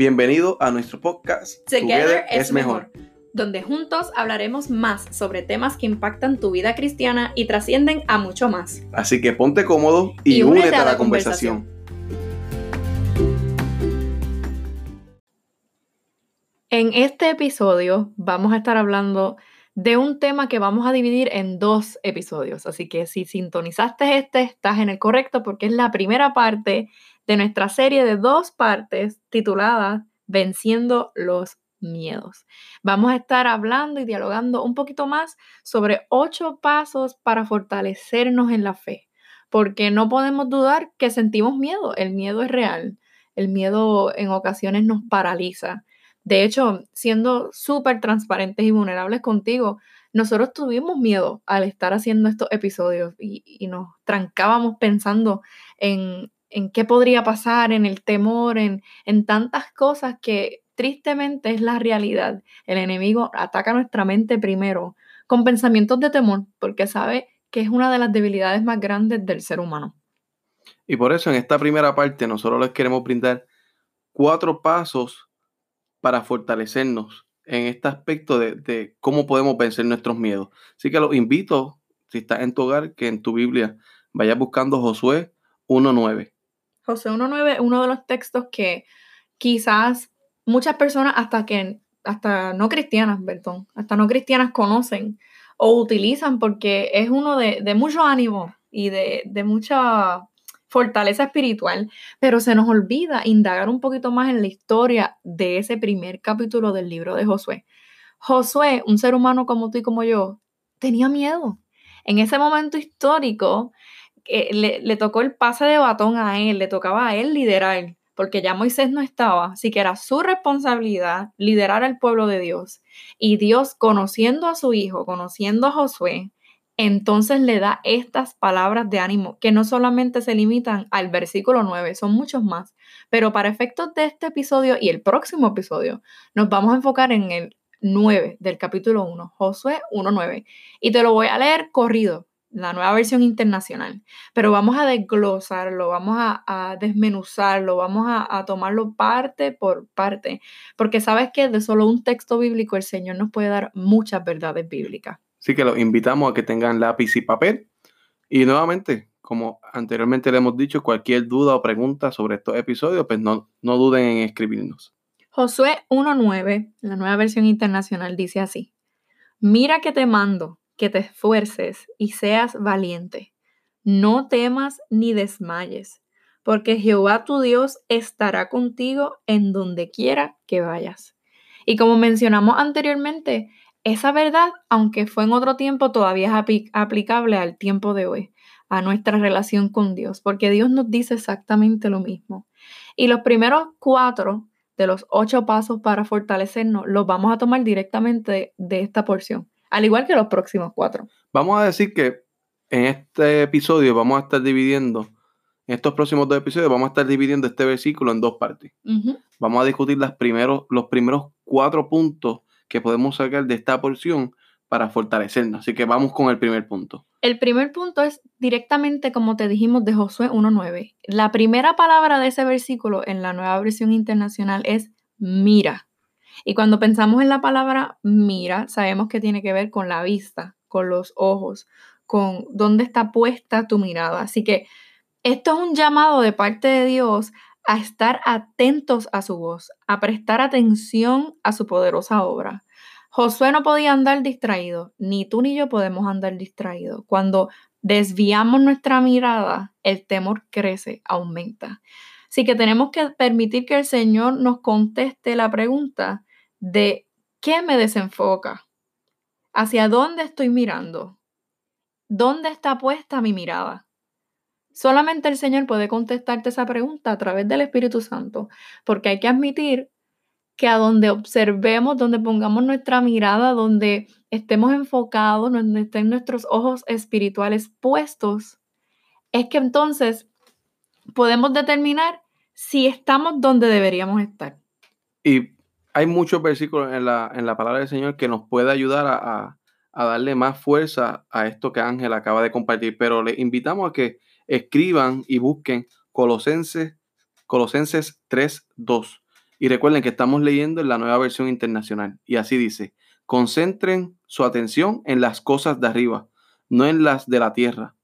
Bienvenido a nuestro podcast Together, es mejor, donde juntos hablaremos más sobre temas que impactan tu vida cristiana y trascienden a mucho más. Así que ponte cómodo y, únete, a la, conversación. En este episodio vamos a estar hablando de un tema que vamos a dividir en dos episodios. Así que si sintonizaste este, estás en el correcto porque es la primera parte de nuestra serie de dos partes titulada Venciendo los miedos. Vamos a estar hablando y dialogando un poquito más sobre ocho pasos para fortalecernos en la fe, porque no podemos dudar que sentimos miedo. El miedo es real. El miedo en ocasiones nos paraliza. De hecho, siendo súper transparentes y vulnerables contigo, nosotros tuvimos miedo al estar haciendo estos episodios y, y nos trancábamos pensando en, en qué podría pasar, en el temor, en, en tantas cosas que tristemente es la realidad. El enemigo ataca nuestra mente primero con pensamientos de temor, porque sabe que es una de las debilidades más grandes del ser humano. Y por eso en esta primera parte nosotros les queremos brindar cuatro pasos para fortalecernos en este aspecto de, de, cómo podemos vencer nuestros miedos. Así que los invito, si estás en tu hogar, que en tu Biblia vayas buscando Josué 1.9. José 1.9 es uno de los textos que quizás muchas personas hasta que, hasta no cristianas, perdón, hasta no cristianas conocen o utilizan porque es uno de, de mucho ánimo y de, de mucha fortaleza espiritual, pero se nos olvida indagar un poquito más en la historia de ese primer capítulo del libro de Josué. Josué, un ser humano como tú y como yo, tenía miedo. En ese momento histórico, le, tocó el pase de batón a él, le tocaba a él liderar, porque ya Moisés no estaba, así que era su responsabilidad liderar al pueblo de Dios. Y Dios, conociendo a su hijo, conociendo a Josué, entonces le da estas palabras de ánimo que no solamente se limitan al versículo 9, son muchos más, pero para efectos de este episodio y el próximo episodio, nos vamos a enfocar en el 9 del capítulo 1, Josué 1.9. Y te lo voy a leer corrido la nueva versión internacional, pero vamos a desglosarlo, vamos a, desmenuzarlo, vamos a, tomarlo parte por parte, porque sabes que de solo un texto bíblico el Señor nos puede dar muchas verdades bíblicas. Así que los invitamos a que tengan lápiz y papel y nuevamente, como anteriormente le hemos dicho, cualquier duda o pregunta sobre estos episodios, pues no, no duden en escribirnos. Josué 1.9, la nueva versión internacional, dice así, mira que te mando que te esfuerces y seas valiente. No temas ni desmayes, porque Jehová tu Dios estará contigo en donde quiera que vayas. Y como mencionamos anteriormente, esa verdad, aunque fue en otro tiempo, todavía es aplicable al tiempo de hoy, a nuestra relación con Dios, porque Dios nos dice exactamente lo mismo. Y los primeros cuatro de los ocho pasos para fortalecernos los vamos a tomar directamente de esta porción al igual que los próximos cuatro. Vamos a decir que en este episodio vamos a estar dividiendo, en estos próximos dos episodios vamos a estar dividiendo este versículo en dos partes. Vamos a discutir las primeros, los primeros cuatro puntos que podemos sacar de esta porción para fortalecernos. Así que vamos con el primer punto. El primer punto es directamente, como te dijimos, de Josué 1.9. La primera palabra de ese versículo en la nueva versión internacional es mira. Y cuando pensamos en la palabra mira, sabemos que tiene que ver con la vista, con los ojos, con dónde está puesta tu mirada. Así que esto es un llamado de parte de Dios a estar atentos a su voz, a prestar atención a su poderosa obra. Josué no podía andar distraído, ni tú ni yo podemos andar distraídos. Cuando desviamos nuestra mirada, el temor crece, aumenta. Así que tenemos que permitir que el Señor nos conteste la pregunta de qué me desenfoca, hacia dónde estoy mirando, dónde está puesta mi mirada. Solamente el Señor puede contestarte esa pregunta a través del Espíritu Santo, porque hay que admitir que a donde observemos, donde pongamos nuestra mirada, donde estemos enfocados, donde estén nuestros ojos espirituales puestos, es que entonces podemos determinar si estamos donde deberíamos estar. Y hay muchos versículos en la, en la palabra del Señor que nos puede ayudar a, darle más fuerza a esto que Ángel acaba de compartir, pero le invitamos a que escriban y busquen Colosenses, Colosenses 3.2. Y recuerden que estamos leyendo en la nueva versión internacional. Y así dice, concentren su atención en las cosas de arriba, no en las de la tierra.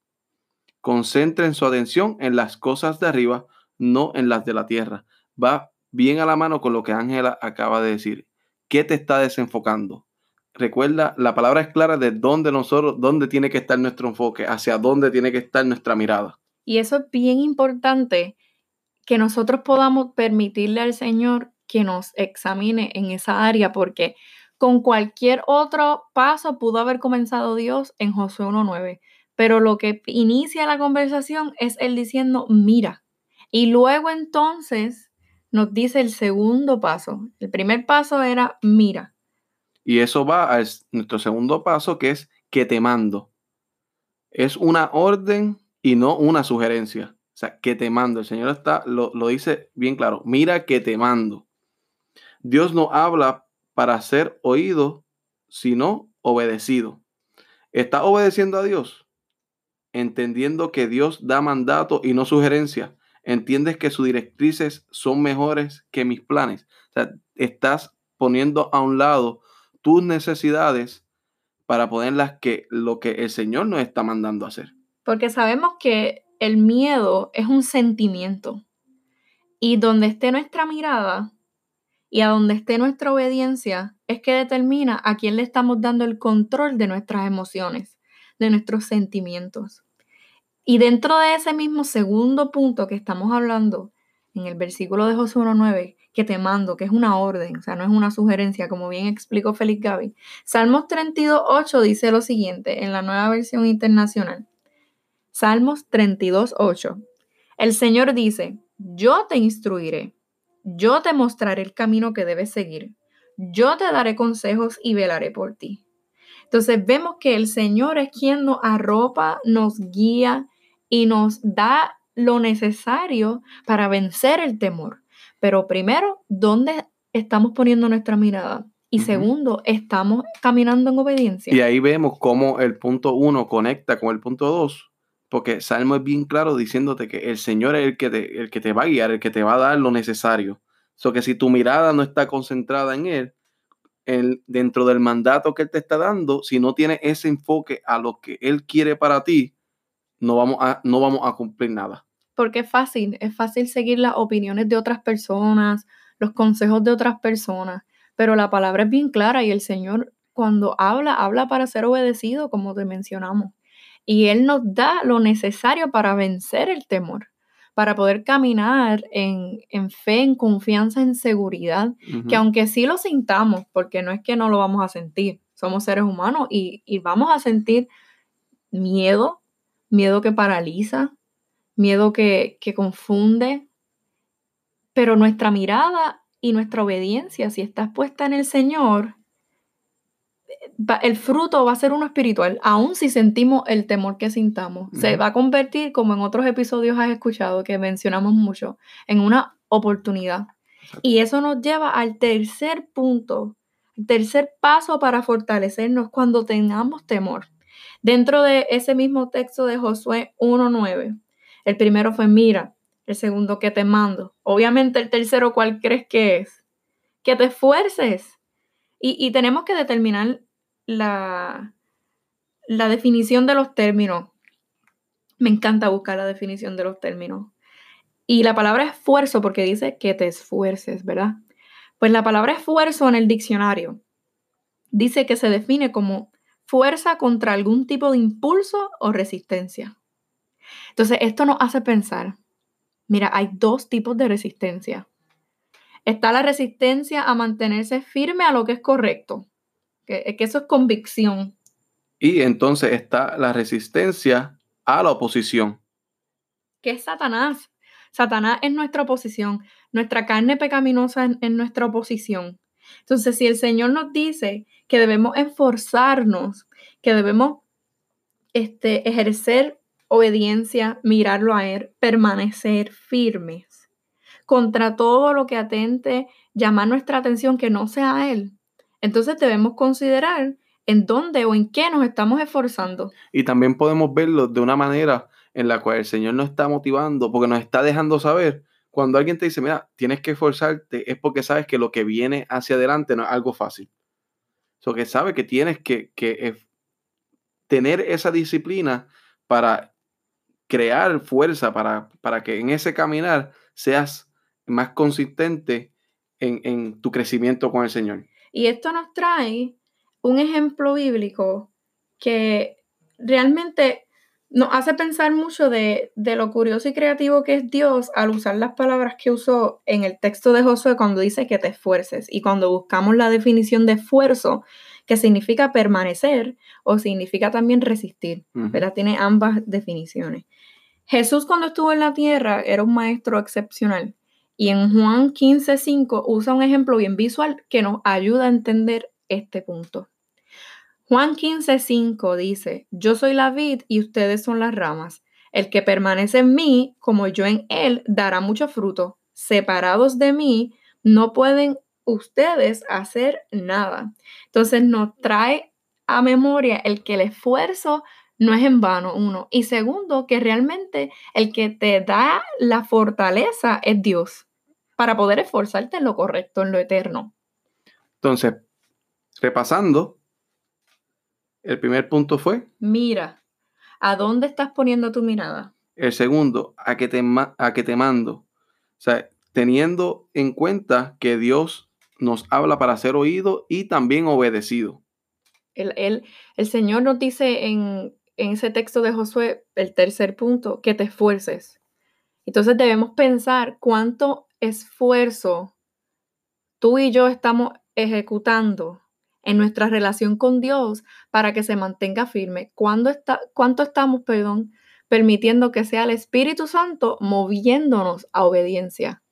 Concentren su atención en las cosas de arriba, no en las de la tierra. Va bien a la mano con lo que Ángela acaba de decir. ¿Qué te está desenfocando? Recuerda, la palabra es clara de dónde nosotros, dónde tiene que estar nuestro enfoque, hacia dónde tiene que estar nuestra mirada. Y eso es bien importante que nosotros podamos permitirle al Señor que nos examine en esa área, porque con cualquier otro paso pudo haber comenzado Dios en Josué 1.9, pero lo que inicia la conversación es él diciendo, mira, y luego entonces nos dice el segundo paso. El primer paso era, mira. Y eso va a nuestro segundo paso, que es que te mando. Es una orden y no una sugerencia. O sea, que te mando. El Señor está, lo, dice bien claro. Mira que te mando. Dios no habla para ser oído, sino obedecido. ¿Está obedeciendo a Dios? Entendiendo que Dios da mandato y no sugerencia. Entiendes que sus directrices son mejores que mis planes. O sea, estás poniendo a un lado tus necesidades para ponerlas que lo que el Señor nos está mandando a hacer. Porque sabemos que el miedo es un sentimiento. Y donde esté nuestra mirada y a donde esté nuestra obediencia es que determina a quién le estamos dando el control de nuestras emociones, de nuestros sentimientos. Y dentro de ese mismo segundo punto que estamos hablando, en el versículo de Josué 1.9, que te mando, que es una orden, o sea, no es una sugerencia, como bien explicó Félix Gaby. Salmos 32.8 dice lo siguiente en la nueva versión internacional. Salmos 32, 8. El Señor dice, yo te instruiré, yo te mostraré el camino que debes seguir, yo te daré consejos y velaré por ti. Entonces vemos que el Señor es quien nos arropa, nos guía y nos da lo necesario para vencer el temor. Pero primero, ¿dónde estamos poniendo nuestra mirada? Y segundo, estamos caminando en obediencia. Y ahí vemos cómo el punto uno conecta con el punto dos porque Salmo es bien claro diciéndote que el Señor es el que te, el que te va a guiar, el que te va a dar lo necesario. So que si tu mirada no está concentrada en Él, dentro del mandato que Él te está dando, si no tienes ese enfoque a lo que Él quiere para ti, no vamos a, no vamos a cumplir nada. Porque es fácil, es fácil seguir las opiniones de otras personas, los consejos de otras personas, pero la palabra es bien clara y el Señor cuando habla, habla para ser obedecido, como te mencionamos. Y Él nos da lo necesario para vencer el temor, para poder caminar en, fe, en confianza, en seguridad, que aunque sí lo sintamos, porque no es que no lo vamos a sentir, somos seres humanos y, vamos a sentir miedo, miedo que paraliza, miedo que, que confunde, pero nuestra mirada y nuestra obediencia, si estás puesta en el Señor, el fruto va a ser uno espiritual, aun si sentimos el temor que sintamos. Se va a convertir, como en otros episodios has escuchado, que mencionamos mucho, en una oportunidad. Y eso nos lleva al tercer punto, tercer paso para fortalecernos cuando tengamos temor. Dentro de ese mismo texto de Josué 1.9, el primero fue mira, el segundo que te mando. Obviamente el tercero, ¿cuál crees que es? Que te esfuerces. Y, y tenemos que determinar la, la definición de los términos. Me encanta buscar la definición de los términos. Y la palabra esfuerzo, porque dice que te esfuerces, ¿verdad? Pues la palabra esfuerzo en el diccionario dice que se define como fuerza contra algún tipo de impulso o resistencia. Entonces, esto nos hace pensar, mira, hay dos tipos de resistencia. Está la resistencia a mantenerse firme a lo que es correcto, que, eso es convicción. Y entonces está la resistencia a la oposición. Que es Satanás. Satanás es nuestra oposición. Nuestra carne pecaminosa es, nuestra oposición. Entonces, si el Señor nos dice que debemos esforzarnos, que debemos este, ejercer obediencia, mirarlo a Él, permanecer firmes contra todo lo que atente, llamar nuestra atención que no sea Él, entonces debemos considerar en dónde o en qué nos estamos esforzando. Y también podemos verlo de una manera en la cual el Señor nos está motivando, porque nos está dejando saber cuando alguien te dice, mira, tienes que esforzarte, es porque sabes que lo que viene hacia adelante no es algo fácil. O que sabes que tienes que, que tener esa disciplina para crear fuerza, para, para que en ese caminar seas más consistente en, en tu crecimiento con el Señor. Y esto nos trae un ejemplo bíblico que realmente nos hace pensar mucho de, lo curioso y creativo que es Dios al usar las palabras que usó en el texto de Josué cuando dice que te esfuerces y cuando buscamos la definición de esfuerzo, que significa permanecer o significa también resistir, ¿verdad? Tiene ambas definiciones. Jesús cuando estuvo en la tierra era un maestro excepcional y en Juan 15:5 usa un ejemplo bien visual que nos ayuda a entender este punto. Juan 15:5 dice, yo soy la vid y ustedes son las ramas. El que permanece en mí, como yo en él, dará mucho fruto. Separados de mí, no pueden ustedes hacer nada. Entonces nos trae a memoria el que el esfuerzo no es en vano, uno. Y segundo, que realmente el que te da la fortaleza es Dios para poder esforzarte en lo correcto, en lo eterno. Entonces, repasando, el primer punto fue. Mira, ¿a dónde estás poniendo tu mirada? El segundo, a que te, a que te mando. O sea, teniendo en cuenta que Dios nos habla para ser oído y también obedecido. El, el, Señor nos dice en, en ese texto de Josué, el tercer punto, que te esfuerces. Entonces debemos pensar cuánto esfuerzo tú y yo estamos ejecutando en nuestra relación con Dios para que se mantenga firme. ¿Cuándo está, ¿Cuánto estamos, perdón, permitiendo que sea el Espíritu Santo moviéndonos a obediencia?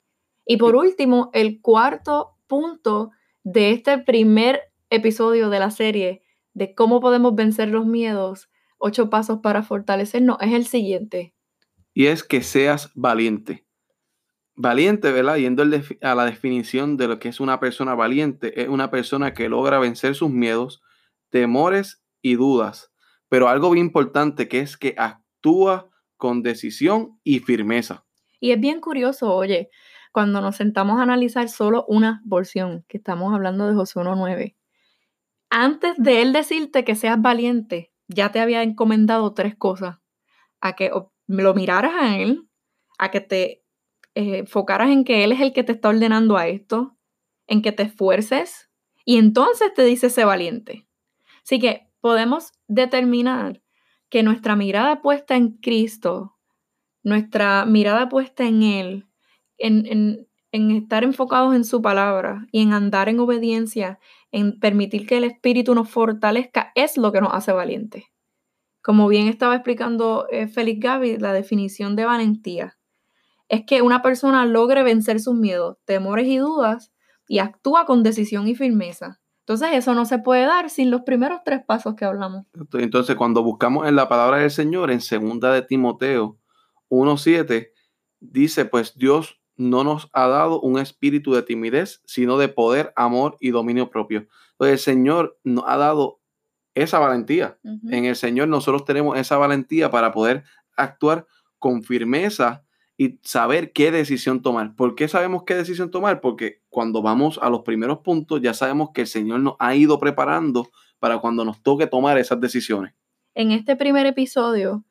Y por último, el cuarto punto de este primer episodio de la serie de cómo podemos vencer los miedos, ocho pasos para fortalecernos, es el siguiente. Y es que seas valiente valiente, ¿verdad? Yendo a la definición de lo que es una persona valiente, es una persona que logra vencer sus miedos, temores y dudas. Pero algo bien importante que es que actúa con decisión y firmeza. Y es bien curioso, oye, cuando nos sentamos a analizar solo una porción, que estamos hablando de Josué 1.9, antes de él decirte que seas valiente, ya te había encomendado tres cosas. A que lo miraras a él, a que te eh, enfocaras en que Él es el que te está ordenando a esto, en que te esfuerces y entonces te dice sé valiente. Así que podemos determinar que nuestra mirada puesta en Cristo, nuestra mirada puesta en Él, en, en estar enfocados en su palabra y en andar en obediencia, en permitir que el Espíritu nos fortalezca, es lo que nos hace valientes. Como bien estaba explicando eh, Félix Gaby, la definición de valentía es que una persona logre vencer sus miedos, temores y dudas y actúa con decisión y firmeza. Entonces eso no se puede dar sin los primeros tres pasos que hablamos. Entonces cuando buscamos en la palabra del Señor, en segunda de Timoteo 1.7, dice, pues Dios no nos ha dado un espíritu de timidez, sino de poder, amor y dominio propio. Entonces el Señor nos ha dado esa valentía. En el Señor nosotros tenemos esa valentía para poder actuar con firmeza y saber qué decisión tomar. ¿Por qué sabemos qué decisión tomar? Porque cuando vamos a los primeros puntos ya sabemos que el Señor nos ha ido preparando para cuando nos toque tomar esas decisiones. En este primer episodio,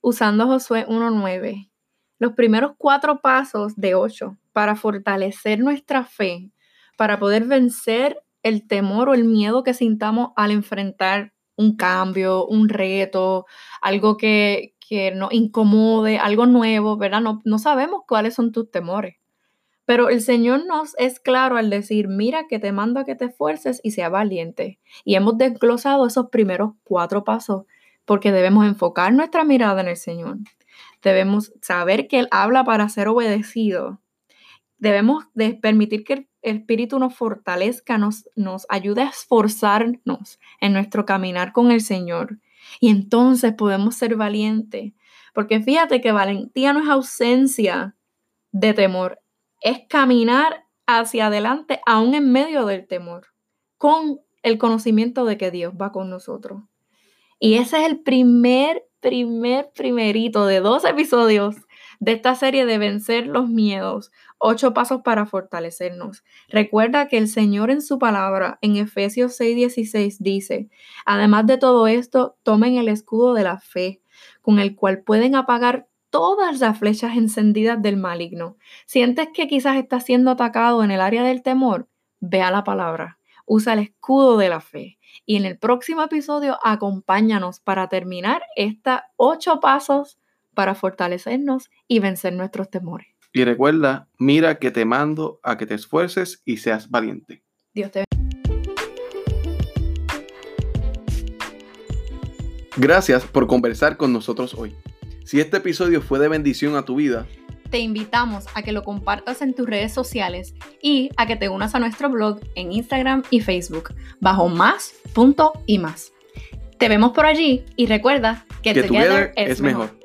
usando Josué 1.9, los primeros cuatro pasos de ocho para fortalecer nuestra fe, para poder vencer el temor o el miedo que sintamos al enfrentar un cambio, un reto, algo que, que nos incomode, algo nuevo, ¿verdad? No, no sabemos cuáles son tus temores. Pero el Señor nos es claro al decir, mira que te mando a que te esfuerces y sea valiente. Y hemos desglosado esos primeros cuatro pasos porque debemos enfocar nuestra mirada en el Señor. Debemos saber que Él habla para ser obedecido. Debemos de permitir que el Espíritu nos fortalezca, nos, nos ayude a esforzarnos en nuestro caminar con el Señor y entonces podemos ser valientes. Porque fíjate que valentía no es ausencia de temor, es caminar hacia adelante aún en medio del temor, con el conocimiento de que Dios va con nosotros. Y ese es el primer, primer, primerito de dos episodios de esta serie de vencer los miedos, ocho pasos para fortalecernos. Recuerda que el Señor en su palabra, en Efesios 6:16, dice, además de todo esto, tomen el escudo de la fe, con el cual pueden apagar todas las flechas encendidas del maligno. ¿Sientes que quizás estás siendo atacado en el área del temor? Vea la palabra, usa el escudo de la fe. Y en el próximo episodio, acompáñanos para terminar estos ocho pasos para fortalecernos y vencer nuestros temores. Y recuerda, mira que te mando a que te esfuerces y seas valiente. Dios te Gracias por conversar con nosotros hoy. Si este episodio fue de bendición a tu vida, te invitamos a que lo compartas en tus redes sociales y a que te unas a nuestro blog en Instagram y Facebook bajo más punto y más. Te vemos por allí y recuerda que, together, es mejor.